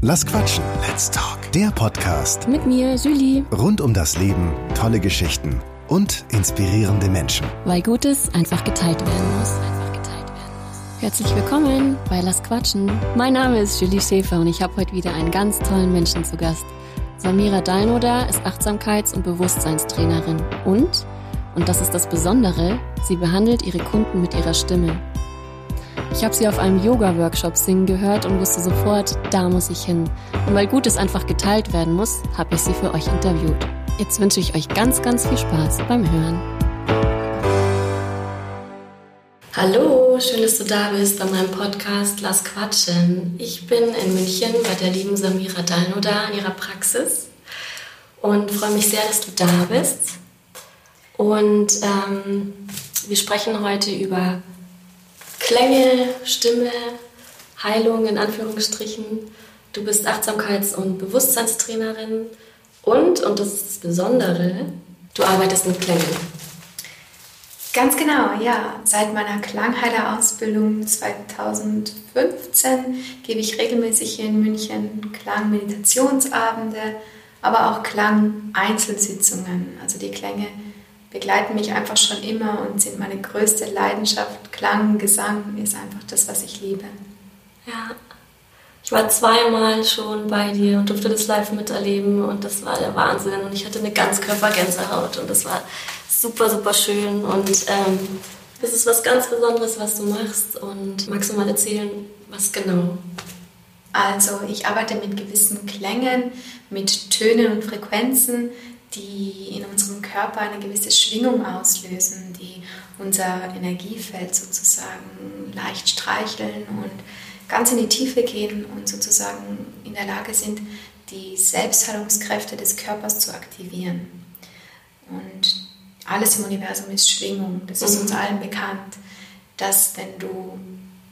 Lass quatschen. Let's talk. Der Podcast Mit mir, Julie. rund um das Leben, tolle Geschichten und inspirierende Menschen. Weil Gutes einfach geteilt werden muss. Herzlich willkommen bei Lass Quatschen. Mein Name ist Julie Schäfer und ich habe heute wieder einen ganz tollen Menschen zu Gast. Samira Dalnoda ist Achtsamkeits- und Bewusstseinstrainerin und, und das ist das Besondere, sie behandelt ihre Kunden mit ihrer Stimme. Ich habe sie auf einem Yoga-Workshop singen gehört und wusste sofort, da muss ich hin. Und weil Gutes einfach geteilt werden muss, habe ich sie für euch interviewt. Jetzt wünsche ich euch ganz, ganz viel Spaß beim Hören. Hallo, schön, dass du da bist bei meinem Podcast Lass Quatschen. Ich bin in München bei der lieben Samira Dalnoda in ihrer Praxis und freue mich sehr, dass du da bist. Und ähm, wir sprechen heute über Klänge, Stimme, Heilung in Anführungsstrichen. Du bist Achtsamkeits- und Bewusstseinstrainerin und, und das ist das Besondere, du arbeitest mit Klängen. Ganz genau, ja. Seit meiner Klangheilerausbildung 2015 gebe ich regelmäßig hier in München Klangmeditationsabende, aber auch Klang-Einzelsitzungen. Also die Klänge begleiten mich einfach schon immer und sind meine größte Leidenschaft. Klang, Gesang ist einfach das, was ich liebe. Ja, ich war zweimal schon bei dir und durfte das live miterleben und das war der Wahnsinn und ich hatte eine Ganzkörpergänsehaut und das war super, super schön und ähm, das ist was ganz Besonderes, was du machst und magst du mal erzählen, was genau? Also ich arbeite mit gewissen Klängen, mit Tönen und Frequenzen, die in unserem Körper eine gewisse Schwingung auslösen, die unser Energiefeld sozusagen leicht streicheln und ganz in die Tiefe gehen und sozusagen in der Lage sind, die Selbstheilungskräfte des Körpers zu aktivieren. Und alles im Universum ist Schwingung, das ist uns allen bekannt, dass wenn du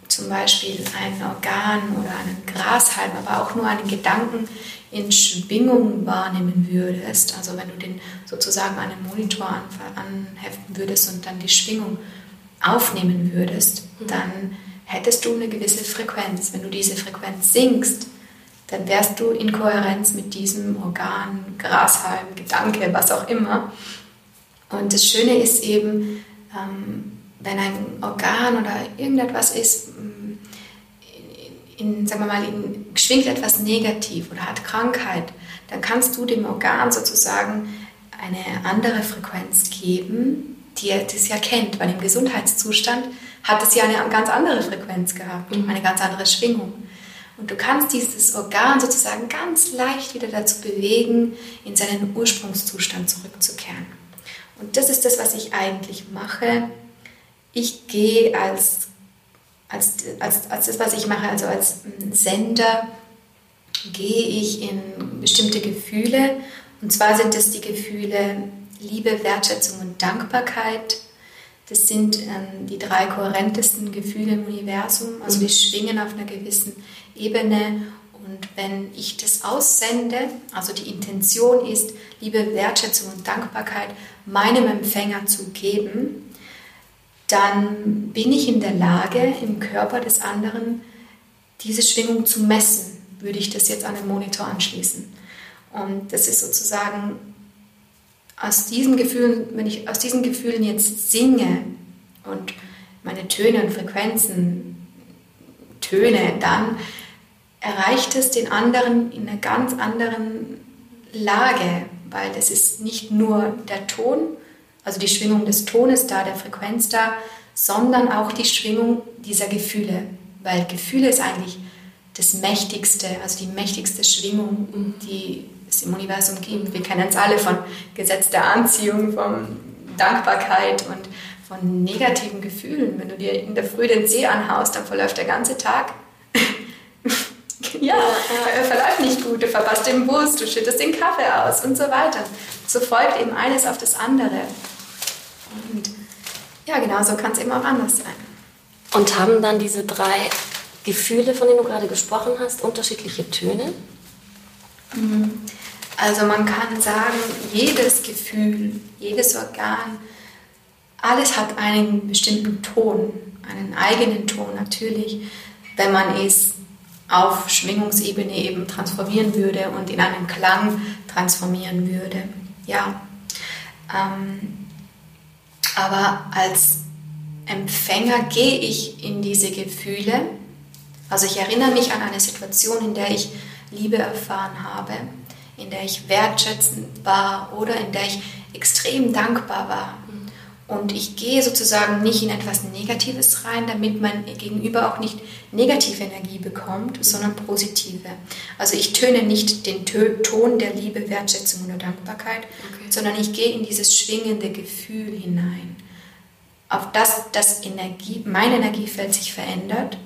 zum Beispiel ein Organ oder einen Grashalm, aber auch nur einen Gedanken in Schwingung wahrnehmen würdest, also wenn du den sozusagen an einen Monitor anheften würdest und dann die Schwingung aufnehmen würdest, dann hättest du eine gewisse Frequenz. Wenn du diese Frequenz sinkst, dann wärst du in Kohärenz mit diesem Organ, Grashalm, Gedanke, was auch immer. Und das Schöne ist eben, ähm, wenn ein Organ oder irgendetwas ist, in, sagen wir mal, in, schwingt etwas negativ oder hat Krankheit, dann kannst du dem Organ sozusagen eine andere Frequenz geben, die es ja kennt, weil im Gesundheitszustand hat es ja eine ganz andere Frequenz gehabt, eine ganz andere Schwingung. Und du kannst dieses Organ sozusagen ganz leicht wieder dazu bewegen, in seinen Ursprungszustand zurückzukehren. Und das ist das, was ich eigentlich mache. Ich gehe als, als, als, als das, was ich mache, also als Sender, gehe ich in bestimmte Gefühle. Und zwar sind es die Gefühle Liebe, Wertschätzung und Dankbarkeit. Das sind ähm, die drei kohärentesten Gefühle im Universum. Also die schwingen auf einer gewissen Ebene. Und wenn ich das aussende, also die Intention ist, Liebe, Wertschätzung und Dankbarkeit meinem Empfänger zu geben, dann bin ich in der Lage, im Körper des anderen diese Schwingung zu messen, würde ich das jetzt an den Monitor anschließen. Und das ist sozusagen aus diesen Gefühlen, wenn ich aus diesen Gefühlen jetzt singe und meine Töne und Frequenzen töne, dann erreicht es den anderen in einer ganz anderen Lage, weil das ist nicht nur der Ton, also die Schwingung des Tones da, der Frequenz da, sondern auch die Schwingung dieser Gefühle, weil Gefühle ist eigentlich das mächtigste, also die mächtigste Schwingung, die es im Universum gibt. Wir kennen es alle von Gesetz der Anziehung, von Dankbarkeit und von negativen Gefühlen. Wenn du dir in der Früh den See anhaust, dann verläuft der ganze Tag. ja, er verläuft nicht gut, du verpasst den Bus, du schüttest den Kaffee aus und so weiter. So folgt eben eines auf das andere. Und ja, genau so kann es eben auch anders sein. Und haben dann diese drei Gefühle, von denen du gerade gesprochen hast, unterschiedliche Töne? Also man kann sagen, jedes Gefühl, jedes Organ, alles hat einen bestimmten Ton, einen eigenen Ton natürlich. Wenn man es auf Schwingungsebene eben transformieren würde und in einen Klang transformieren würde. Ja. Ähm, aber als Empfänger gehe ich in diese Gefühle. Also ich erinnere mich an eine Situation, in der ich Liebe erfahren habe, in der ich wertschätzend war oder in der ich extrem dankbar war. Und ich gehe sozusagen nicht in etwas Negatives rein, damit mein Gegenüber auch nicht negative Energie bekommt, sondern positive. Also ich töne nicht den Ton der Liebe, Wertschätzung oder Dankbarkeit, okay. sondern ich gehe in dieses schwingende Gefühl hinein. Auf das das Energie, mein Energiefeld sich verändert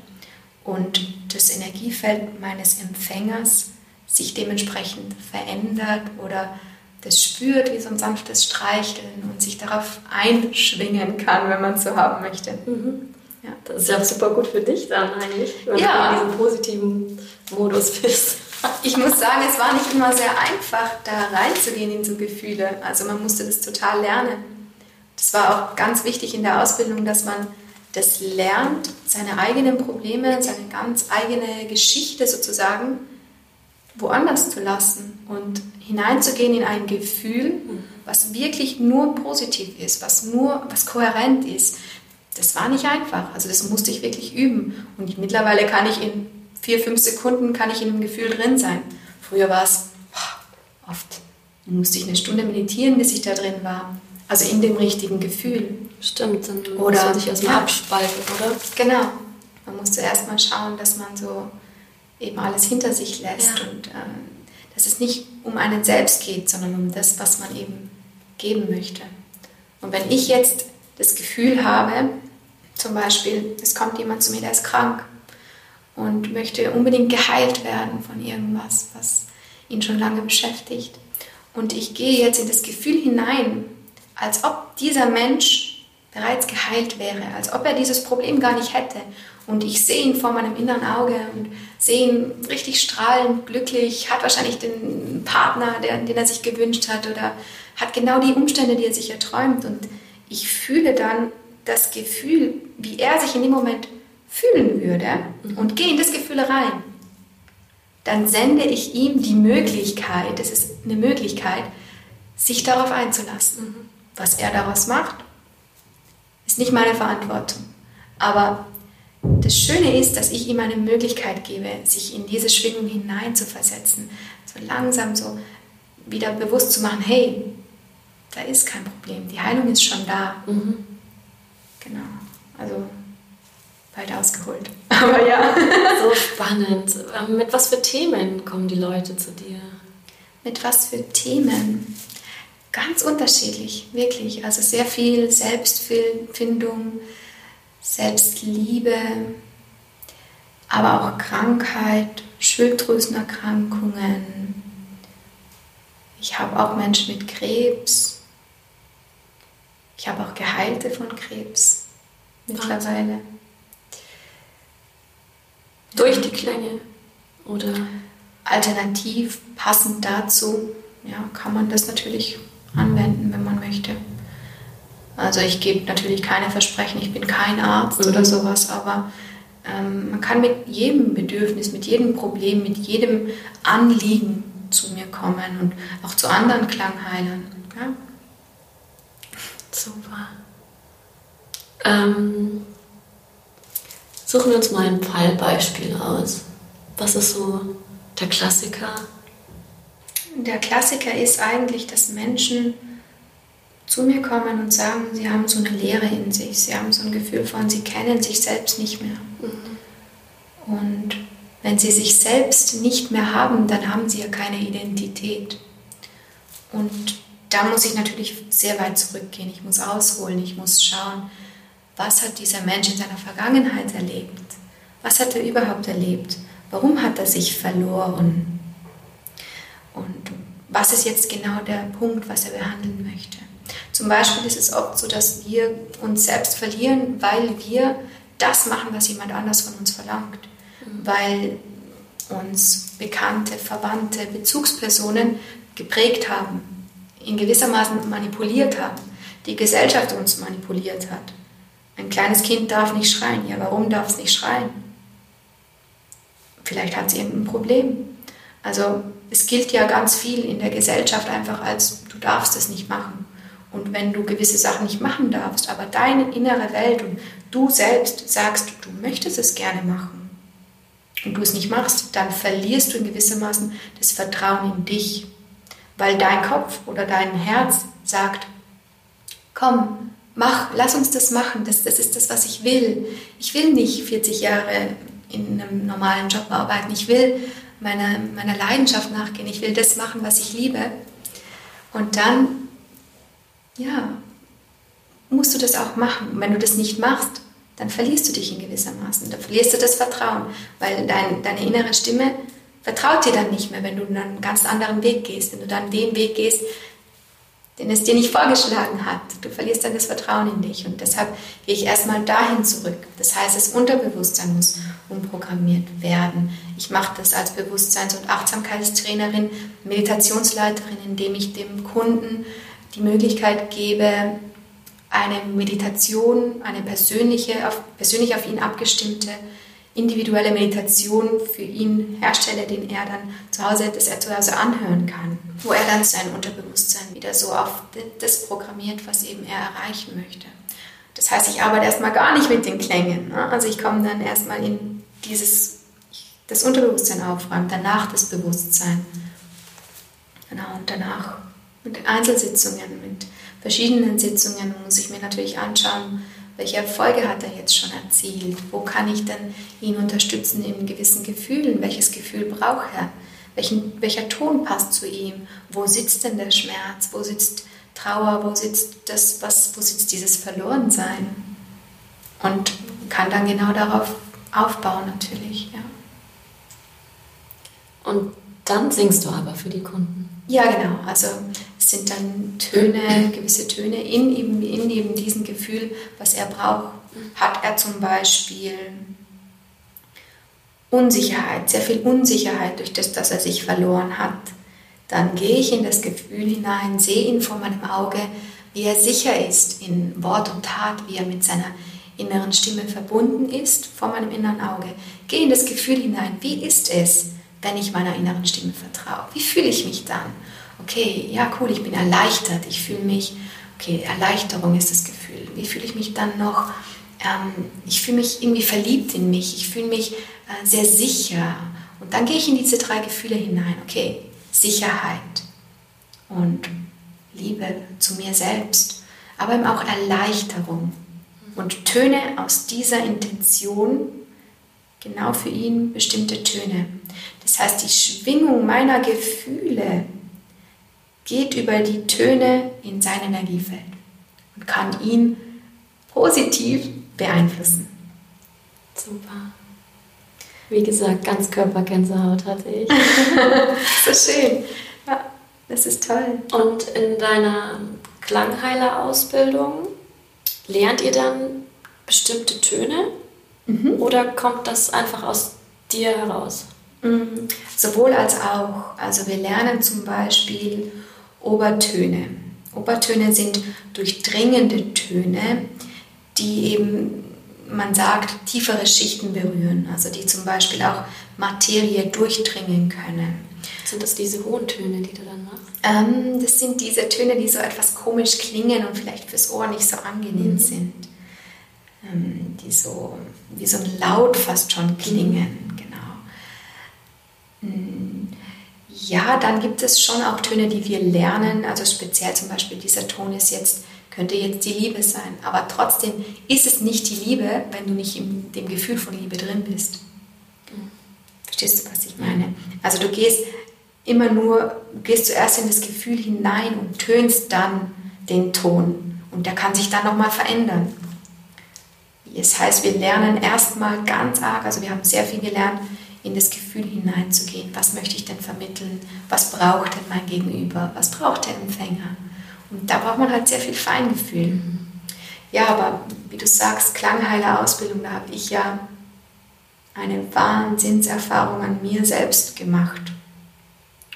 und das Energiefeld meines Empfängers sich dementsprechend verändert oder das spürt wie so ein sanftes Streicheln und sich darauf einschwingen kann, wenn man es so haben möchte. Mhm. Ja. Das ist ja super gut für dich dann eigentlich, wenn ja. du in diesem positiven Modus bist. Ich muss sagen, es war nicht immer sehr einfach, da reinzugehen in so Gefühle. Also man musste das total lernen. Das war auch ganz wichtig in der Ausbildung, dass man das lernt, seine eigenen Probleme, seine ganz eigene Geschichte sozusagen woanders zu lassen und hineinzugehen in ein Gefühl, was wirklich nur positiv ist, was nur, was kohärent ist. Das war nicht einfach. Also das musste ich wirklich üben. Und mittlerweile kann ich in vier, fünf Sekunden kann ich in einem Gefühl drin sein. Früher war es oft, musste ich eine Stunde meditieren, bis ich da drin war. Also in dem richtigen Gefühl. Stimmt, dann oder, man sich erstmal ja, abspalten, oder? Genau. Man musste erstmal schauen, dass man so eben alles hinter sich lässt ja. und ähm, dass es nicht um einen selbst geht, sondern um das, was man eben geben möchte. Und wenn ich jetzt das Gefühl habe, zum Beispiel, es kommt jemand zu mir, der ist krank und möchte unbedingt geheilt werden von irgendwas, was ihn schon lange beschäftigt. Und ich gehe jetzt in das Gefühl hinein, als ob dieser Mensch bereits geheilt wäre, als ob er dieses Problem gar nicht hätte. Und ich sehe ihn vor meinem inneren Auge und sehe ihn richtig strahlend, glücklich, hat wahrscheinlich den Partner, den, den er sich gewünscht hat oder hat genau die Umstände, die er sich erträumt. Und ich fühle dann das Gefühl, wie er sich in dem Moment fühlen würde und gehe in das Gefühl rein. Dann sende ich ihm die Möglichkeit, es ist eine Möglichkeit, sich darauf einzulassen. Was er daraus macht, ist nicht meine Verantwortung. Aber das Schöne ist, dass ich ihm eine Möglichkeit gebe, sich in diese Schwingung hineinzuversetzen, so langsam so wieder bewusst zu machen, hey, da ist kein Problem, die Heilung ist schon da. Mhm. Genau, also bald ausgeholt. Aber ja. So spannend. Ähm, mit was für Themen kommen die Leute zu dir? Mit was für Themen? Ganz unterschiedlich, wirklich. Also sehr viel Selbstfindung, Selbstliebe, aber auch Krankheit, Schilddrüsenerkrankungen. Ich habe auch Menschen mit Krebs. Ich habe auch Geheilte von Krebs mittlerweile. Durch die Klänge oder alternativ passend dazu, ja, kann man das natürlich anwenden, wenn man möchte. Also ich gebe natürlich keine Versprechen, ich bin kein Arzt mhm. oder sowas, aber ähm, man kann mit jedem Bedürfnis, mit jedem Problem, mit jedem Anliegen zu mir kommen und auch zu anderen Klangheilern. Ja? Super. Ähm, suchen wir uns mal ein Fallbeispiel aus. Was ist so der Klassiker? Der Klassiker ist eigentlich, dass Menschen zu mir kommen und sagen, sie haben so eine Leere in sich, sie haben so ein Gefühl von, sie kennen sich selbst nicht mehr. Mhm. Und wenn sie sich selbst nicht mehr haben, dann haben sie ja keine Identität. Und da muss ich natürlich sehr weit zurückgehen. Ich muss ausholen, ich muss schauen, was hat dieser Mensch in seiner Vergangenheit erlebt? Was hat er überhaupt erlebt? Warum hat er sich verloren? Und was ist jetzt genau der Punkt, was er behandeln möchte? Zum Beispiel ist es oft so, dass wir uns selbst verlieren, weil wir das machen, was jemand anders von uns verlangt. Mhm. Weil uns bekannte, verwandte Bezugspersonen geprägt haben, in gewissermaßen manipuliert haben, die Gesellschaft uns manipuliert hat. Ein kleines Kind darf nicht schreien. Ja, warum darf es nicht schreien? Vielleicht hat sie irgendein Problem. Also es gilt ja ganz viel in der Gesellschaft einfach als, du darfst es nicht machen. Und wenn du gewisse Sachen nicht machen darfst, aber deine innere Welt und du selbst sagst, du möchtest es gerne machen und du es nicht machst, dann verlierst du in gewissermaßen das Vertrauen in dich, weil dein Kopf oder dein Herz sagt, komm, mach, lass uns das machen, das, das ist das, was ich will. Ich will nicht 40 Jahre in einem normalen Job arbeiten, ich will meiner, meiner Leidenschaft nachgehen, ich will das machen, was ich liebe. Und dann ja, musst du das auch machen. Und wenn du das nicht machst, dann verlierst du dich in gewissermaßen. Dann verlierst du das Vertrauen, weil dein, deine innere Stimme vertraut dir dann nicht mehr, wenn du einen ganz anderen Weg gehst. Wenn du dann den Weg gehst, den es dir nicht vorgeschlagen hat. Du verlierst dann das Vertrauen in dich. Und deshalb gehe ich erstmal dahin zurück. Das heißt, das Unterbewusstsein muss umprogrammiert werden. Ich mache das als Bewusstseins- und Achtsamkeitstrainerin, Meditationsleiterin, indem ich dem Kunden die Möglichkeit gebe, eine Meditation, eine persönliche, auf, persönlich auf ihn abgestimmte, individuelle Meditation für ihn herstelle, den er dann zu Hause, dass er zu Hause anhören kann, wo er dann sein Unterbewusstsein wieder so auf das programmiert, was eben er erreichen möchte. Das heißt, ich arbeite erstmal gar nicht mit den Klängen. Ne? Also ich komme dann erstmal in dieses, das Unterbewusstsein aufräumen, danach das Bewusstsein. Genau, und danach mit Einzelsitzungen, mit verschiedenen Sitzungen muss ich mir natürlich anschauen, welche Erfolge hat er jetzt schon erzielt? Wo kann ich denn ihn unterstützen in gewissen Gefühlen? Welches Gefühl braucht er? Welchen, welcher Ton passt zu ihm? Wo sitzt denn der Schmerz? Wo sitzt Trauer? Wo sitzt das, was, wo sitzt dieses Verlorensein? Und kann dann genau darauf aufbauen natürlich, ja. Und dann singst du aber für die Kunden. Ja, genau. Also es sind dann Töne, gewisse Töne in eben, in eben diesem Gefühl, was er braucht. Hat er zum Beispiel Unsicherheit, sehr viel Unsicherheit durch das, dass er sich verloren hat, dann gehe ich in das Gefühl hinein, sehe ihn vor meinem Auge, wie er sicher ist in Wort und Tat, wie er mit seiner inneren Stimme verbunden ist vor meinem inneren Auge. Gehe in das Gefühl hinein, wie ist es, wenn ich meiner inneren Stimme vertraue? Wie fühle ich mich dann? Okay, ja, cool, ich bin erleichtert, ich fühle mich, okay, Erleichterung ist das Gefühl. Wie fühle ich mich dann noch? Ähm, ich fühle mich irgendwie verliebt in mich, ich fühle mich äh, sehr sicher. Und dann gehe ich in diese drei Gefühle hinein. Okay, Sicherheit und Liebe zu mir selbst, aber eben auch Erleichterung und Töne aus dieser Intention, genau für ihn bestimmte Töne. Das heißt, die Schwingung meiner Gefühle geht über die Töne in sein Energiefeld und kann ihn positiv beeinflussen. Super. Wie gesagt, ganz Körpergänsehaut hatte ich. so schön. Ja, das ist toll. Und in deiner Klangheilerausbildung lernt ihr dann bestimmte Töne mhm. oder kommt das einfach aus dir heraus? Mhm. Sowohl als auch. Also wir lernen zum Beispiel Obertöne. Obertöne sind durchdringende Töne, die eben, man sagt, tiefere Schichten berühren, also die zum Beispiel auch Materie durchdringen können. Sind das diese hohen Töne, die du dann machst? Ähm, das sind diese Töne, die so etwas komisch klingen und vielleicht fürs Ohr nicht so angenehm mhm. sind. Ähm, die so wie so ein Laut fast schon klingen, genau. Mhm. Ja, dann gibt es schon auch Töne, die wir lernen. Also speziell zum Beispiel dieser Ton ist jetzt, könnte jetzt die Liebe sein. Aber trotzdem ist es nicht die Liebe, wenn du nicht in dem Gefühl von Liebe drin bist. Verstehst du, was ich meine? Also du gehst immer nur, gehst zuerst in das Gefühl hinein und tönst dann den Ton. Und der kann sich dann nochmal verändern. Das heißt, wir lernen erstmal ganz arg, also wir haben sehr viel gelernt, in das Gefühl hineinzugehen. Was möchte ich denn vermitteln? Was braucht denn mein Gegenüber? Was braucht der Empfänger? Und da braucht man halt sehr viel Feingefühl. Ja, aber wie du sagst, Klangheiler Ausbildung, da habe ich ja eine Wahnsinnserfahrung an mir selbst gemacht.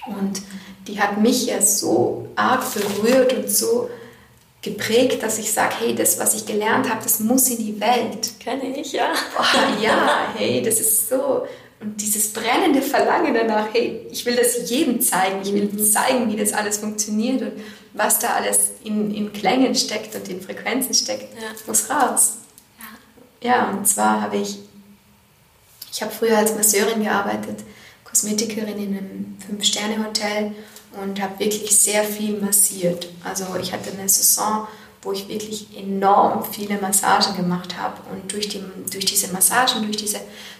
Und die hat mich ja so arg berührt und so geprägt, dass ich sage, hey, das, was ich gelernt habe, das muss in die Welt. Kenne ich, ja. Boah, ja, hey, das ist so und dieses brennende Verlangen danach, hey, ich will das jedem zeigen, ich will zeigen, wie das alles funktioniert und was da alles in, in Klängen steckt und in Frequenzen steckt, ja. muss raus. Ja. ja, und zwar habe ich, ich habe früher als Masseurin gearbeitet, Kosmetikerin in einem Fünf-Sterne-Hotel und habe wirklich sehr viel massiert. Also ich hatte eine Saison, wo ich wirklich enorm viele Massagen gemacht habe und durch, die, durch diese Massagen, durch diese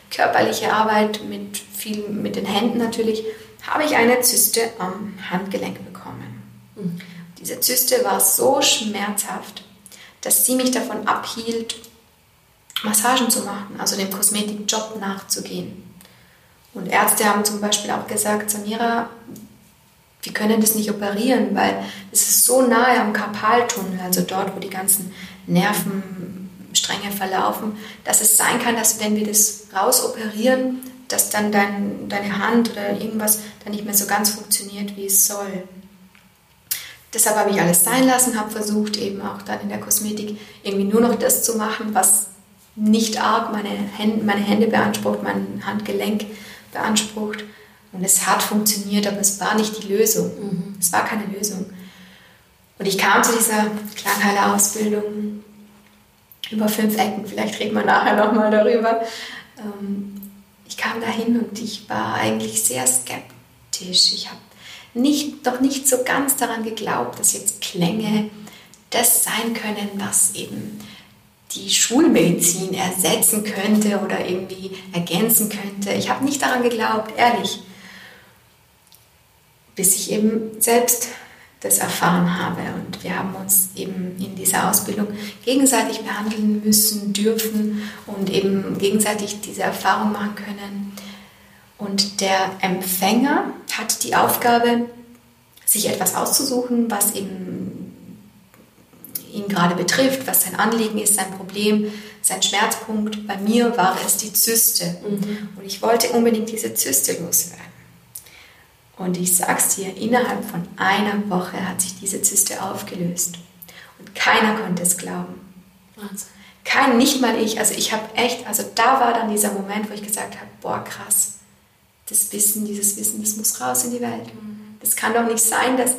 körperliche Arbeit mit, viel, mit den Händen natürlich, habe ich eine Zyste am Handgelenk bekommen. Mhm. Diese Zyste war so schmerzhaft, dass sie mich davon abhielt, Massagen zu machen, also dem Kosmetikjob nachzugehen. Und Ärzte haben zum Beispiel auch gesagt, Samira, wir können das nicht operieren, weil es ist so nahe am Karpaltunnel, also dort, wo die ganzen Nervenstränge verlaufen, dass es sein kann, dass wenn wir das rausoperieren, dass dann dein, deine Hand oder irgendwas dann nicht mehr so ganz funktioniert, wie es soll. Deshalb habe ich alles sein lassen, habe versucht, eben auch dann in der Kosmetik irgendwie nur noch das zu machen, was nicht arg meine Hände, meine Hände beansprucht, mein Handgelenk beansprucht. Und es hat funktioniert, aber es war nicht die Lösung. Mhm. Es war keine Lösung. Und ich kam zu dieser Klangheile-Ausbildung über fünf Ecken. Vielleicht reden wir nachher nochmal darüber. Ähm, ich kam dahin und ich war eigentlich sehr skeptisch. Ich habe nicht, doch nicht so ganz daran geglaubt, dass jetzt Klänge das sein können, was eben die Schulmedizin ersetzen könnte oder irgendwie ergänzen könnte. Ich habe nicht daran geglaubt, ehrlich bis ich eben selbst das erfahren habe. Und wir haben uns eben in dieser Ausbildung gegenseitig behandeln müssen, dürfen und eben gegenseitig diese Erfahrung machen können. Und der Empfänger hat die Aufgabe, sich etwas auszusuchen, was eben ihn gerade betrifft, was sein Anliegen ist, sein Problem, sein Schmerzpunkt. Bei mir war es die Zyste. Mhm. Und ich wollte unbedingt diese Zyste loswerden. Und ich sag's dir, innerhalb von einer Woche hat sich diese Zyste aufgelöst. Und keiner konnte es glauben. Wahnsinn. Kein, nicht mal ich. Also ich habe echt, also da war dann dieser Moment, wo ich gesagt habe, boah, krass, das Wissen, dieses Wissen, das muss raus in die Welt. Mhm. Das kann doch nicht sein, dass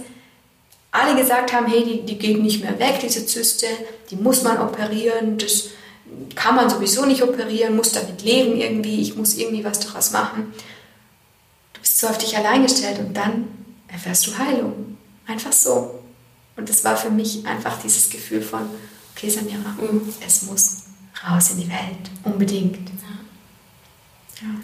alle gesagt haben, hey, die, die geht nicht mehr weg, diese Zyste, die muss man operieren, das kann man sowieso nicht operieren, muss damit leben irgendwie, ich muss irgendwie was daraus machen bist so auf dich allein gestellt und dann erfährst du Heilung. Einfach so. Und das war für mich einfach dieses Gefühl von, okay, Samira, mhm. es muss raus in die Welt. Unbedingt. Ja. ja.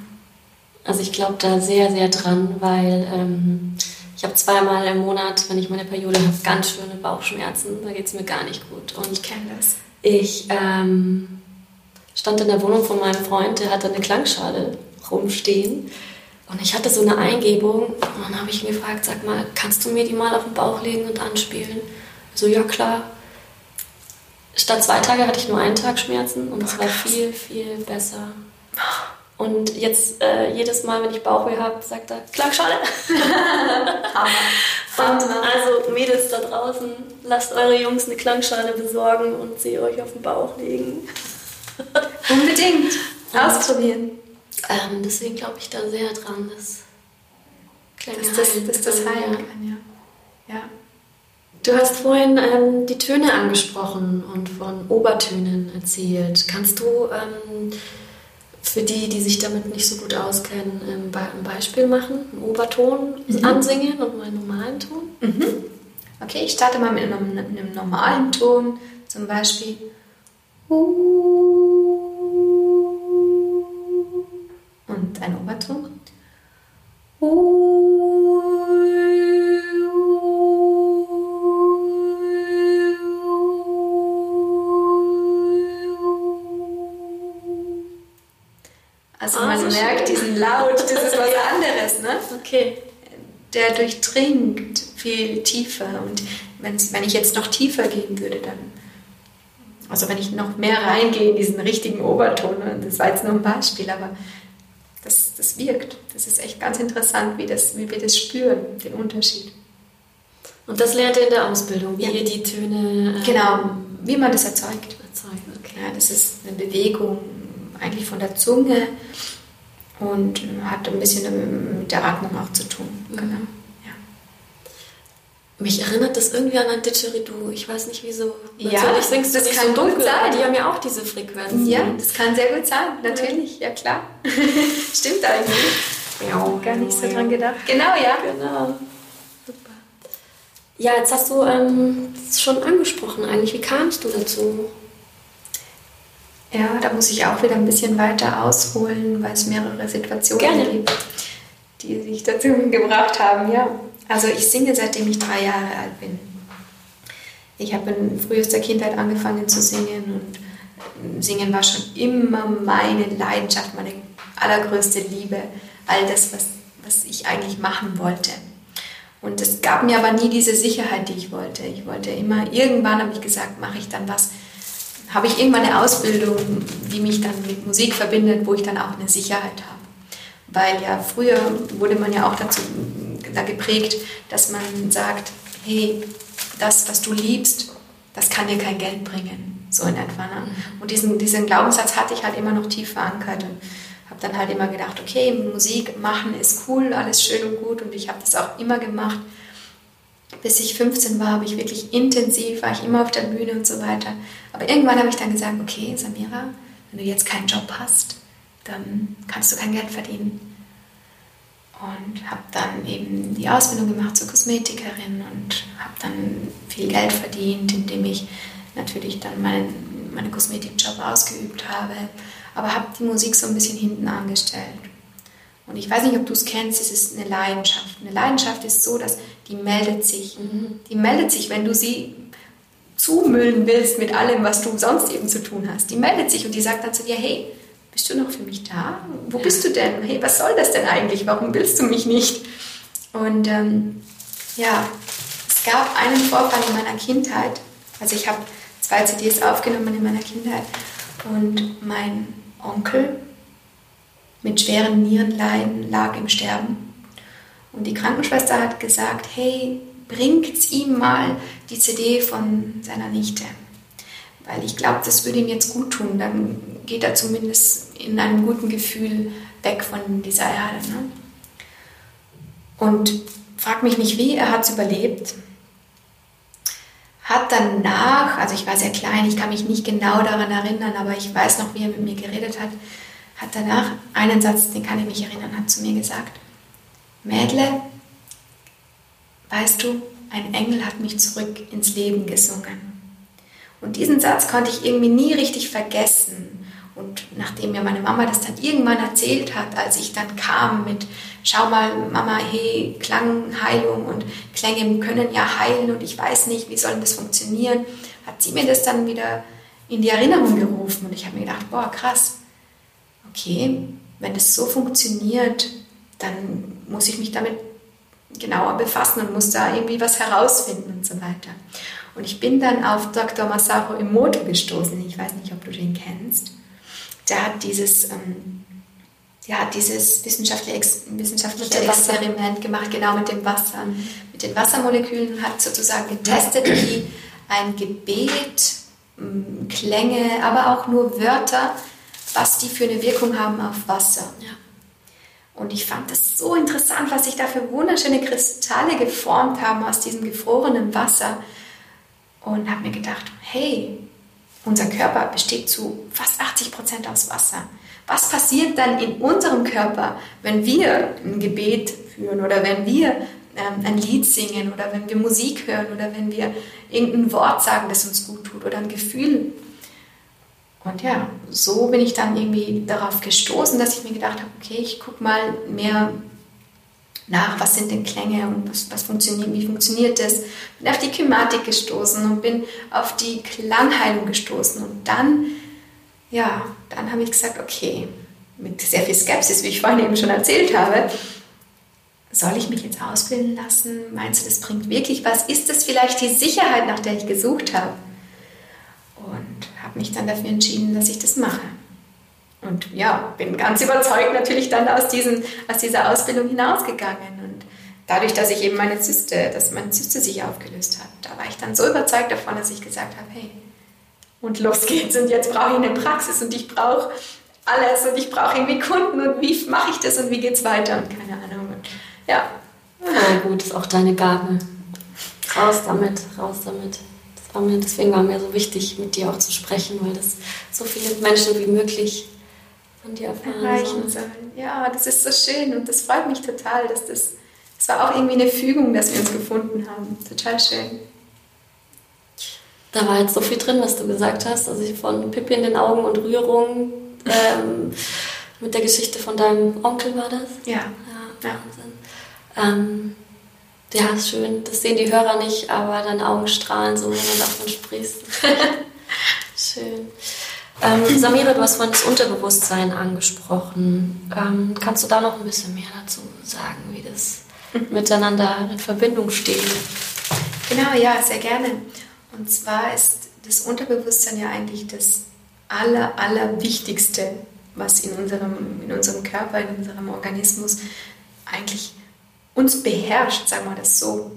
Also ich glaube da sehr, sehr dran, weil ähm, ich habe zweimal im Monat, wenn ich meine Periode habe, ganz schöne Bauchschmerzen. Da geht es mir gar nicht gut. Und ich kenne das. Ich ähm, stand in der Wohnung von meinem Freund, der hatte eine Klangschale rumstehen. Und ich hatte so eine Eingebung und dann habe ich ihn gefragt, sag mal, kannst du mir die mal auf den Bauch legen und anspielen? So, ja klar. Statt zwei Tage hatte ich nur einen Tag Schmerzen und es war viel, viel besser. Und jetzt äh, jedes Mal, wenn ich Bauchweh habe, sagt er, Klangschale. und also Mädels da draußen, lasst eure Jungs eine Klangschale besorgen und sie euch auf den Bauch legen. Unbedingt. Ausprobieren. Ähm, deswegen glaube ich da sehr dran, dass Klänge dass das, heilen, dass das heilen kann. Ja. ja. Du hast vorhin ähm, die Töne angesprochen und von Obertönen erzählt. Kannst du ähm, für die, die sich damit nicht so gut auskennen, ähm, ein Beispiel machen, einen Oberton mhm. ansingen und einen normalen Ton? Mhm. Okay, ich starte mal mit einem, mit einem normalen Ton, zum Beispiel. Und ein Oberton. Merkt diesen Laut, das ist was anderes, ne? Okay. Der durchdringt viel tiefer und wenn ich jetzt noch tiefer gehen würde, dann also wenn ich noch mehr reingehe in diesen richtigen Oberton, ne, das war jetzt nur ein Beispiel, aber das, das wirkt. Das ist echt ganz interessant, wie, das, wie wir das spüren, den Unterschied. Und das lernt ihr in der Ausbildung, wie ja. ihr die Töne. Äh, genau, wie man das erzeugt. erzeugt okay. ja, das ist eine Bewegung eigentlich von der Zunge und hat ein bisschen mit der Atmung auch zu tun. Mhm. Genau. Ja. Mich erinnert das irgendwie an ein Didgeridoo. Ich weiß nicht wieso. Natürlich ja, singst du das kann so dunkel, sein. Die haben ja auch diese Frequenz. Ja, das kann sehr gut sein. Natürlich, ja, ja klar. Stimmt eigentlich. Ja, gar nicht so dran gedacht. Genau, ja. Genau. Super. Ja, jetzt hast du ähm, schon angesprochen eigentlich. Wie kamst du dazu? Ja, da muss ich auch wieder ein bisschen weiter ausholen, weil es mehrere Situationen Gerne. gibt, die sich dazu gebracht haben. Ja. Also ich singe seitdem ich drei Jahre alt bin. Ich habe in frühester Kindheit angefangen zu singen und Singen war schon immer meine Leidenschaft, meine allergrößte Liebe, all das, was, was ich eigentlich machen wollte. Und es gab mir aber nie diese Sicherheit, die ich wollte. Ich wollte immer, irgendwann habe ich gesagt, mache ich dann was, habe ich irgendwann eine Ausbildung, die mich dann mit Musik verbindet, wo ich dann auch eine Sicherheit habe. Weil ja früher wurde man ja auch dazu da geprägt, dass man sagt, hey, das, was du liebst, das kann dir kein Geld bringen. So in etwa. Ne? Und diesen, diesen Glaubenssatz hatte ich halt immer noch tief verankert und habe dann halt immer gedacht, okay, Musik machen ist cool, alles schön und gut und ich habe das auch immer gemacht bis ich 15 war, habe ich wirklich intensiv, war ich immer auf der Bühne und so weiter. Aber irgendwann habe ich dann gesagt, okay, Samira, wenn du jetzt keinen Job hast, dann kannst du kein Geld verdienen. Und habe dann eben die Ausbildung gemacht zur Kosmetikerin und habe dann viel Geld verdient, indem ich natürlich dann meinen, meine Kosmetikjob ausgeübt habe, aber habe die Musik so ein bisschen hinten angestellt. Und ich weiß nicht, ob du es kennst, es ist eine Leidenschaft. Eine Leidenschaft ist so, dass die meldet sich. Mhm. Die meldet sich, wenn du sie zumüllen willst mit allem, was du sonst eben zu tun hast. Die meldet sich und die sagt dann zu dir, hey, bist du noch für mich da? Wo bist du denn? Hey, was soll das denn eigentlich? Warum willst du mich nicht? Und ähm, ja, es gab einen Vorfall in meiner Kindheit. Also ich habe zwei CDs aufgenommen in meiner Kindheit und mein Onkel, mit schweren Nierenleiden lag im Sterben. Und die Krankenschwester hat gesagt, hey, bringt ihm mal die CD von seiner Nichte. Weil ich glaube, das würde ihm jetzt gut tun. Dann geht er zumindest in einem guten Gefühl weg von dieser Erde. Ne? Und frag mich nicht wie, er hat es überlebt. Hat danach, also ich war sehr klein, ich kann mich nicht genau daran erinnern, aber ich weiß noch, wie er mit mir geredet hat, hat danach einen Satz, den kann ich mich erinnern, hat zu mir gesagt, Mädle, weißt du, ein Engel hat mich zurück ins Leben gesungen. Und diesen Satz konnte ich irgendwie nie richtig vergessen. Und nachdem mir meine Mama das dann irgendwann erzählt hat, als ich dann kam mit, schau mal, Mama, hey, Klangheilung und Klänge können ja heilen und ich weiß nicht, wie soll das funktionieren, hat sie mir das dann wieder in die Erinnerung gerufen. Und ich habe mir gedacht, boah, krass, okay, wenn das so funktioniert, dann muss ich mich damit genauer befassen und muss da irgendwie was herausfinden und so weiter. Und ich bin dann auf Dr. Masaru Emoto gestoßen. Ich weiß nicht, ob du den kennst. Der hat dieses, ähm, der hat dieses wissenschaftliche, Ex wissenschaftliche Experiment gemacht, genau mit dem Wasser, mit den Wassermolekülen und hat sozusagen getestet, wie ein Gebet, Klänge, aber auch nur Wörter was die für eine Wirkung haben auf Wasser. Ja. Und ich fand das so interessant, was sich da für wunderschöne Kristalle geformt haben aus diesem gefrorenen Wasser. Und habe mir gedacht, hey, unser Körper besteht zu fast 80 Prozent aus Wasser. Was passiert dann in unserem Körper, wenn wir ein Gebet führen oder wenn wir ähm, ein Lied singen oder wenn wir Musik hören oder wenn wir irgendein Wort sagen, das uns gut tut oder ein Gefühl und ja, so bin ich dann irgendwie darauf gestoßen, dass ich mir gedacht habe, okay, ich gucke mal mehr nach, was sind denn Klänge und was, was funktioniert, wie funktioniert das. Bin auf die Kymatik gestoßen und bin auf die Klangheilung gestoßen. Und dann, ja, dann habe ich gesagt, okay, mit sehr viel Skepsis, wie ich vorhin eben schon erzählt habe, soll ich mich jetzt ausbilden lassen? Meinst du, das bringt wirklich was? Ist das vielleicht die Sicherheit, nach der ich gesucht habe? Habe mich dann dafür entschieden, dass ich das mache. Und ja, bin ganz überzeugt natürlich dann aus, diesen, aus dieser Ausbildung hinausgegangen. Und dadurch, dass ich eben meine Zyste, dass meine Zyste sich aufgelöst hat, da war ich dann so überzeugt davon, dass ich gesagt habe, hey, und los geht's und jetzt brauche ich eine Praxis und ich brauche alles und ich brauche irgendwie Kunden und wie mache ich das und wie geht es weiter und keine Ahnung. Und ja. Ja, gut, ist auch deine Gabe. Raus damit, raus damit. War mir, deswegen war mir so wichtig, mit dir auch zu sprechen, weil das so viele Menschen wie möglich von dir erfahren erreichen sollen. Ja, das ist so schön und das freut mich total, dass das, das war auch irgendwie eine Fügung, dass wir uns gefunden haben. Total schön. Da war jetzt so viel drin, was du gesagt hast. Also von Pippi in den Augen und Rührung. Ähm, mit der Geschichte von deinem Onkel war das? Ja. Ja, Wahnsinn. Ähm, ja, ist schön. Das sehen die Hörer nicht, aber deine Augen strahlen so, wenn du davon sprichst. schön. Ähm, Samira, du hast vorhin das Unterbewusstsein angesprochen. Ähm, kannst du da noch ein bisschen mehr dazu sagen, wie das miteinander in Verbindung steht? Genau, ja, sehr gerne. Und zwar ist das Unterbewusstsein ja eigentlich das aller, allerwichtigste, was in unserem, in unserem Körper, in unserem Organismus eigentlich uns beherrscht, sagen wir das so,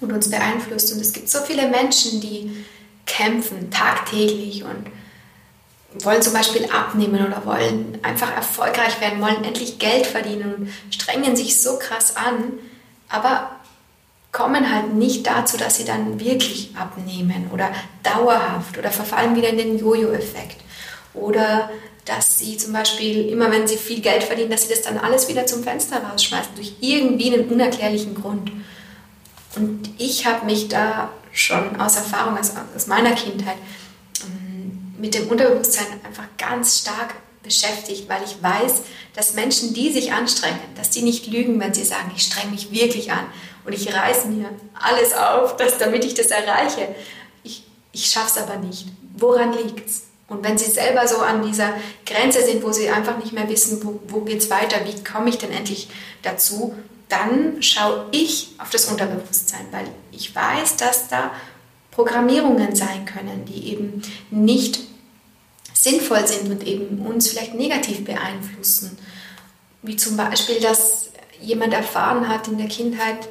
und uns beeinflusst. Und es gibt so viele Menschen, die kämpfen tagtäglich und wollen zum Beispiel abnehmen oder wollen einfach erfolgreich werden, wollen endlich Geld verdienen und strengen sich so krass an, aber kommen halt nicht dazu, dass sie dann wirklich abnehmen oder dauerhaft oder verfallen wieder in den Jojo-Effekt. Oder dass sie zum Beispiel immer, wenn sie viel Geld verdienen, dass sie das dann alles wieder zum Fenster rausschmeißen, durch irgendwie einen unerklärlichen Grund. Und ich habe mich da schon aus Erfahrung, aus, aus meiner Kindheit, ähm, mit dem Unterbewusstsein einfach ganz stark beschäftigt, weil ich weiß, dass Menschen, die sich anstrengen, dass die nicht lügen, wenn sie sagen, ich strenge mich wirklich an und ich reiße mir alles auf, dass, damit ich das erreiche. Ich, ich schaffe es aber nicht. Woran liegt es? Und wenn sie selber so an dieser Grenze sind, wo sie einfach nicht mehr wissen, wo, wo geht es weiter, wie komme ich denn endlich dazu, dann schaue ich auf das Unterbewusstsein, weil ich weiß, dass da Programmierungen sein können, die eben nicht sinnvoll sind und eben uns vielleicht negativ beeinflussen. Wie zum Beispiel, dass jemand erfahren hat in der Kindheit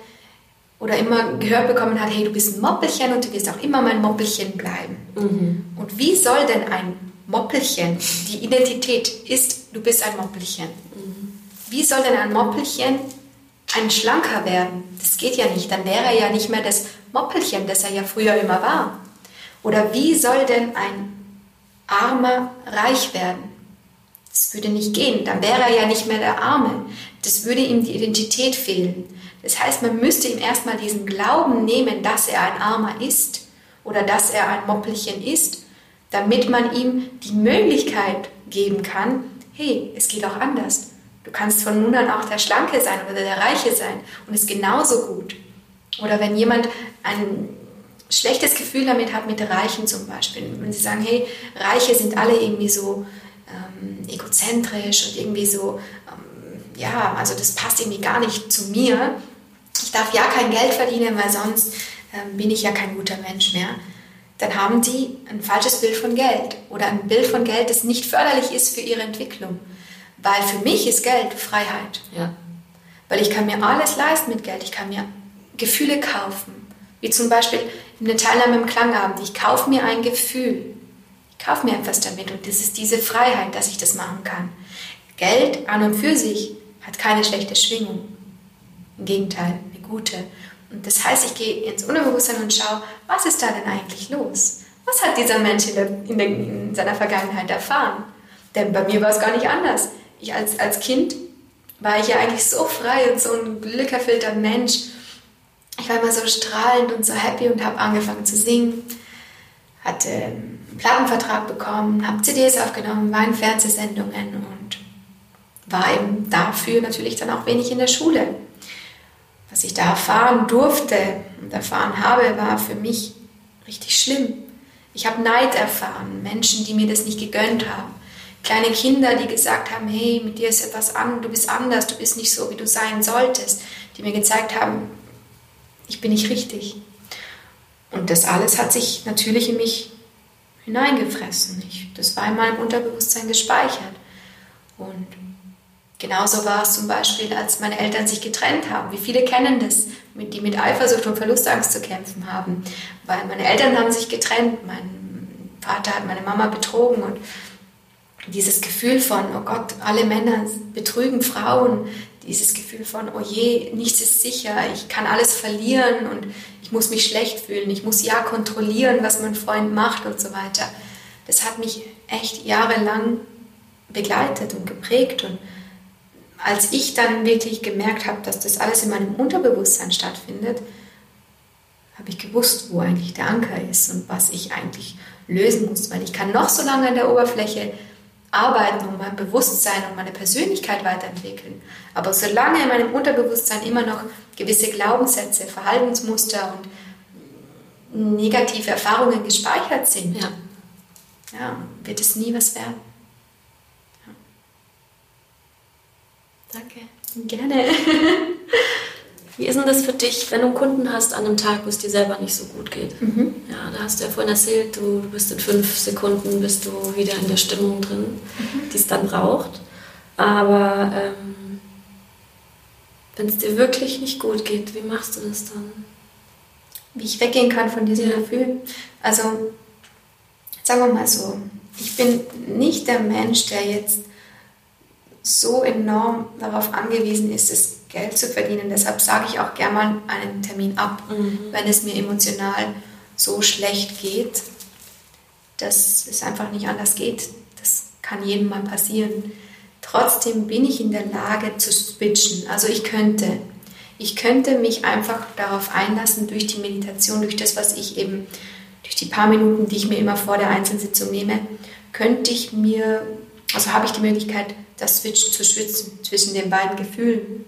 oder immer gehört bekommen hat, hey, du bist ein Moppelchen und du wirst auch immer mein Moppelchen bleiben. Mhm. Und wie soll denn ein Moppelchen, die Identität ist, du bist ein Moppelchen. Mhm. Wie soll denn ein Moppelchen ein Schlanker werden? Das geht ja nicht. Dann wäre er ja nicht mehr das Moppelchen, das er ja früher immer war. Oder wie soll denn ein Armer reich werden. Das würde nicht gehen. Dann wäre er ja nicht mehr der Arme. Das würde ihm die Identität fehlen. Das heißt, man müsste ihm erstmal diesen Glauben nehmen, dass er ein Armer ist oder dass er ein Moppelchen ist, damit man ihm die Möglichkeit geben kann, hey, es geht auch anders. Du kannst von nun an auch der Schlanke sein oder der Reiche sein und ist genauso gut. Oder wenn jemand ein schlechtes Gefühl damit hat, mit Reichen zum Beispiel. Wenn sie sagen, hey, Reiche sind alle irgendwie so ähm, egozentrisch und irgendwie so, ähm, ja, also das passt irgendwie gar nicht zu mir. Ich darf ja kein Geld verdienen, weil sonst ähm, bin ich ja kein guter Mensch mehr. Dann haben die ein falsches Bild von Geld oder ein Bild von Geld, das nicht förderlich ist für ihre Entwicklung. Weil für mich ist Geld Freiheit. Ja. Weil ich kann mir alles leisten mit Geld. Ich kann mir Gefühle kaufen. Wie zum Beispiel eine Teilnahme im Klangabend. Ich kaufe mir ein Gefühl. Ich kaufe mir etwas damit und das ist diese Freiheit, dass ich das machen kann. Geld an und für sich hat keine schlechte Schwingung. Im Gegenteil, eine gute. Und das heißt, ich gehe ins Unterbewusstsein und schaue, was ist da denn eigentlich los? Was hat dieser Mensch in, der, in, der, in seiner Vergangenheit erfahren? Denn bei mir war es gar nicht anders. Ich als, als Kind war ich ja eigentlich so frei und so ein glückerfüllter Mensch ich war immer so strahlend und so happy und habe angefangen zu singen, hatte einen Plattenvertrag bekommen, habe CDs aufgenommen, war in Fernsehsendungen und war eben dafür natürlich dann auch wenig in der Schule. Was ich da erfahren durfte und erfahren habe, war für mich richtig schlimm. Ich habe Neid erfahren, Menschen, die mir das nicht gegönnt haben. Kleine Kinder, die gesagt haben, hey, mit dir ist etwas an, du bist anders, du bist nicht so, wie du sein solltest. Die mir gezeigt haben, ich bin nicht richtig. Und das alles hat sich natürlich in mich hineingefressen. Ich, das war in meinem Unterbewusstsein gespeichert. Und Genauso war es zum Beispiel, als meine Eltern sich getrennt haben. Wie viele kennen das, die mit Eifersucht und Verlustangst zu kämpfen haben? Weil meine Eltern haben sich getrennt, mein Vater hat meine Mama betrogen und dieses Gefühl von, oh Gott, alle Männer betrügen Frauen, dieses Gefühl von, oh je, nichts ist sicher, ich kann alles verlieren und ich muss mich schlecht fühlen, ich muss ja kontrollieren, was mein Freund macht und so weiter. Das hat mich echt jahrelang begleitet und geprägt und als ich dann wirklich gemerkt habe, dass das alles in meinem Unterbewusstsein stattfindet, habe ich gewusst, wo eigentlich der Anker ist und was ich eigentlich lösen muss, weil ich kann noch so lange an der Oberfläche arbeiten und mein Bewusstsein und meine Persönlichkeit weiterentwickeln. Aber solange in meinem Unterbewusstsein immer noch gewisse Glaubenssätze, Verhaltensmuster und negative Erfahrungen gespeichert sind, ja. Ja, wird es nie was werden. Danke. Gerne. Wie ist denn das für dich, wenn du einen Kunden hast an einem Tag, wo es dir selber nicht so gut geht? Mhm. Ja, da hast du ja vorhin erzählt, du bist in fünf Sekunden bist du wieder in der Stimmung drin, mhm. die es dann braucht. Aber ähm, wenn es dir wirklich nicht gut geht, wie machst du das dann? Wie ich weggehen kann von diesem ja. Gefühl? Also, sagen wir mal so, ich bin nicht der Mensch, der jetzt so enorm darauf angewiesen ist, das Geld zu verdienen. Deshalb sage ich auch gerne mal einen Termin ab, mhm. wenn es mir emotional so schlecht geht, dass es einfach nicht anders geht. Das kann jedem mal passieren. Trotzdem bin ich in der Lage zu switchen. Also ich könnte. Ich könnte mich einfach darauf einlassen durch die Meditation, durch das, was ich eben, durch die paar Minuten, die ich mir immer vor der Einzelsitzung nehme, könnte ich mir, also habe ich die Möglichkeit, das Switch zu schwitzen zwischen den beiden Gefühlen.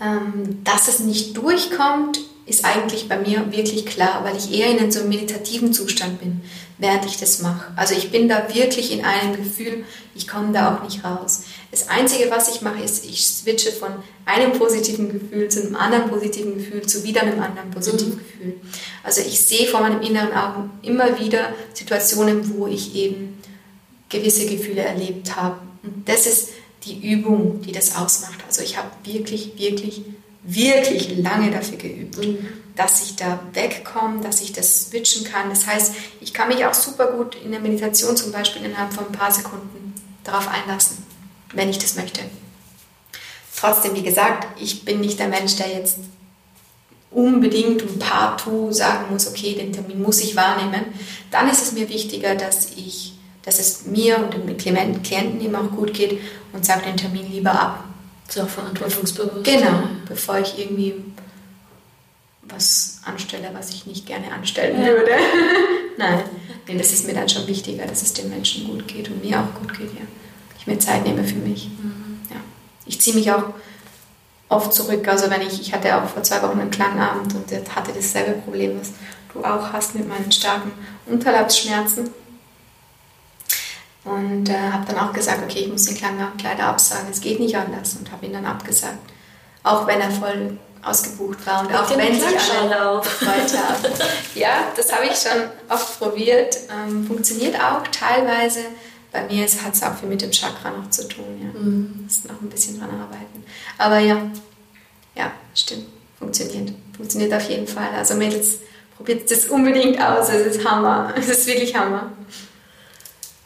Ähm, dass es nicht durchkommt, ist eigentlich bei mir wirklich klar, weil ich eher in so einem meditativen Zustand bin, während ich das mache. Also ich bin da wirklich in einem Gefühl, ich komme da auch nicht raus. Das Einzige, was ich mache, ist, ich switche von einem positiven Gefühl zu einem anderen positiven Gefühl zu wieder einem anderen positiven mhm. Gefühl. Also ich sehe vor meinem inneren Augen immer wieder Situationen, wo ich eben gewisse Gefühle erlebt habe und das ist die Übung, die das ausmacht. Also ich habe wirklich, wirklich, wirklich lange dafür geübt, mhm. dass ich da wegkomme, dass ich das switchen kann. Das heißt, ich kann mich auch super gut in der Meditation zum Beispiel innerhalb von ein paar Sekunden darauf einlassen, wenn ich das möchte. Trotzdem, wie gesagt, ich bin nicht der Mensch, der jetzt unbedingt und partout sagen muss, okay, den Termin muss ich wahrnehmen. Dann ist es mir wichtiger, dass ich dass es mir und den Klienten eben auch gut geht und sage den Termin lieber ab. So verantwortungsbewusst. Genau, bevor ich irgendwie was anstelle, was ich nicht gerne anstellen würde. Nein, nee, das ist mir dann schon wichtiger, dass es den Menschen gut geht und mir auch gut geht, ja. Ich mir Zeit nehme für mich. Mhm. Ja. Ich ziehe mich auch oft zurück. Also wenn ich, ich hatte auch vor zwei Wochen einen Klangabend und hatte dasselbe Problem, was du auch hast mit meinen starken Unterleibsschmerzen. Und äh, habe dann auch gesagt, okay, ich muss den Klangkleider absagen, es geht nicht anders. Und habe ihn dann abgesagt. Auch wenn er voll ausgebucht war und, auch wenn sich alle gefreut haben. ja, das habe ich schon oft probiert. Ähm, funktioniert auch teilweise. Bei mir hat es auch viel mit dem Chakra noch zu tun. Ja. Mhm. Muss noch ein bisschen dran arbeiten. Aber ja, ja, stimmt. Funktioniert. Funktioniert auf jeden Fall. Also Mädels, probiert das unbedingt aus. Es ist Hammer. Es ist wirklich Hammer.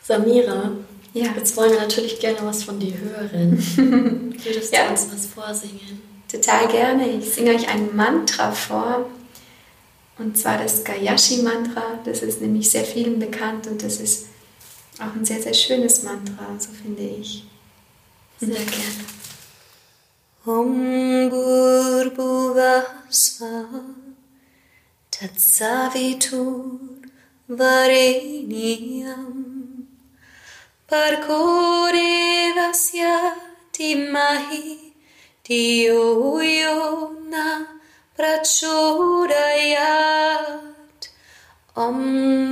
Samira, ja. jetzt wollen wir natürlich gerne was von dir hören. Würdest ja. du uns was vorsingen? Total gerne. Ich singe euch ein Mantra vor. Und zwar das Gayashi-Mantra. Das ist nämlich sehr vielen bekannt und das ist auch ein sehr, sehr schönes Mantra, so finde ich. Sehr gerne. Om Bhurbhuva Svaha Tatsavitur Vareniyam Parcorreva siati mahi Dio yona prachodayat Om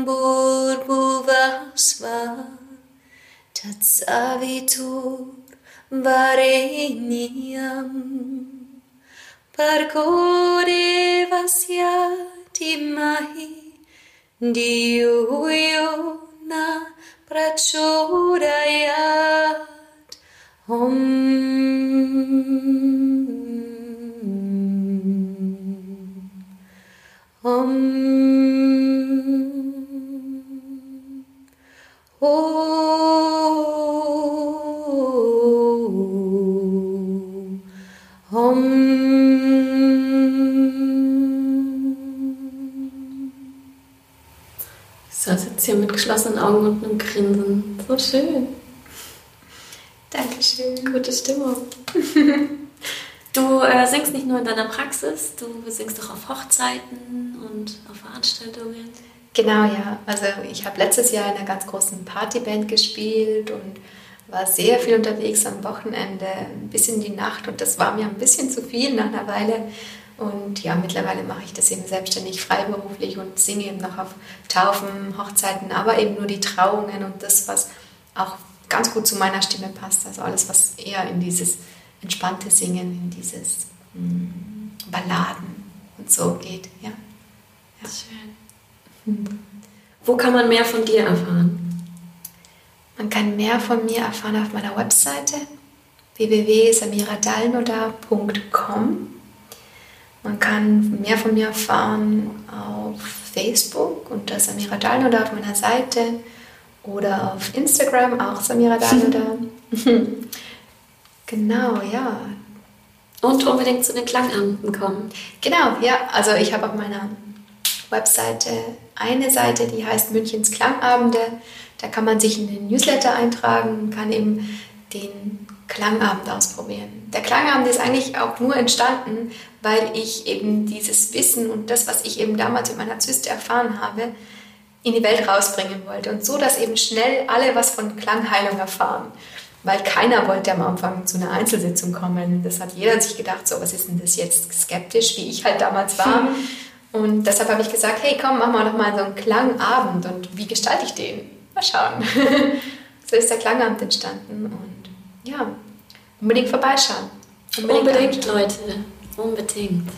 burbuvasva tatsavitur vareniam Parcorreva siati mahi Dio yona Rachodayat, Om. Om, Om. Sitzt hier mit geschlossenen Augen und einem Grinsen. So schön. Dankeschön. Gute Stimmung. Du äh, singst nicht nur in deiner Praxis, du singst auch auf Hochzeiten und auf Veranstaltungen. Genau, ja. Also ich habe letztes Jahr in einer ganz großen Partyband gespielt und war sehr viel unterwegs am Wochenende, bis in die Nacht und das war mir ein bisschen zu viel nach einer Weile. Und ja, mittlerweile mache ich das eben selbstständig, freiberuflich und singe eben noch auf Taufen, Hochzeiten, aber eben nur die Trauungen und das, was auch ganz gut zu meiner Stimme passt. Also alles, was eher in dieses entspannte Singen, in dieses mm, Balladen und so geht. Ja. ja. Schön. Wo kann man mehr von dir erfahren? Man kann mehr von mir erfahren auf meiner Webseite www.samiradalnoda.com. Man kann mehr von mir erfahren auf Facebook unter Samira Dalnoda auf meiner Seite oder auf Instagram auch Samira Dalnoda. genau, ja. Und unbedingt zu den Klangabenden kommen. Genau, ja. Also ich habe auf meiner Webseite eine Seite, die heißt Münchens Klangabende. Da kann man sich in den Newsletter eintragen, kann eben den Klangabend ausprobieren. Der Klangabend ist eigentlich auch nur entstanden, weil ich eben dieses Wissen und das, was ich eben damals mit meiner Zyste erfahren habe, in die Welt rausbringen wollte. Und so, dass eben schnell alle was von Klangheilung erfahren. Weil keiner wollte am Anfang zu einer Einzelsitzung kommen. Das hat jeder sich gedacht, so, was ist denn das jetzt skeptisch, wie ich halt damals war. Und deshalb habe ich gesagt, hey, komm, machen wir doch mal so einen Klangabend. Und wie gestalte ich den? Mal schauen. so ist der Klangabend entstanden. Und ja, unbedingt vorbeischauen. Unbedingt, unbedingt Leute. Unbedingt.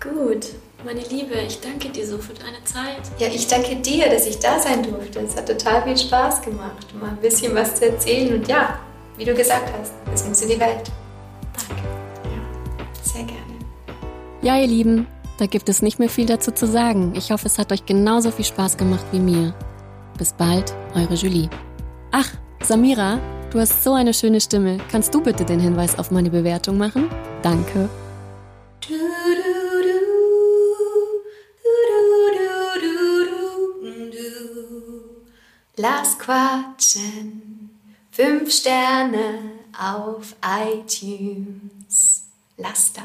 Gut. Meine Liebe, ich danke dir so für deine Zeit. Ja, ich danke dir, dass ich da sein durfte. Es hat total viel Spaß gemacht, mal ein bisschen was zu erzählen. Und ja, wie du gesagt hast, es muss in die Welt. Danke. Ja, sehr gerne. Ja, ihr Lieben, da gibt es nicht mehr viel dazu zu sagen. Ich hoffe, es hat euch genauso viel Spaß gemacht wie mir. Bis bald, eure Julie. Ach, Samira, du hast so eine schöne Stimme. Kannst du bitte den Hinweis auf meine Bewertung machen? Danke. Lass quatschen, fünf Sterne auf iTunes. Lass da.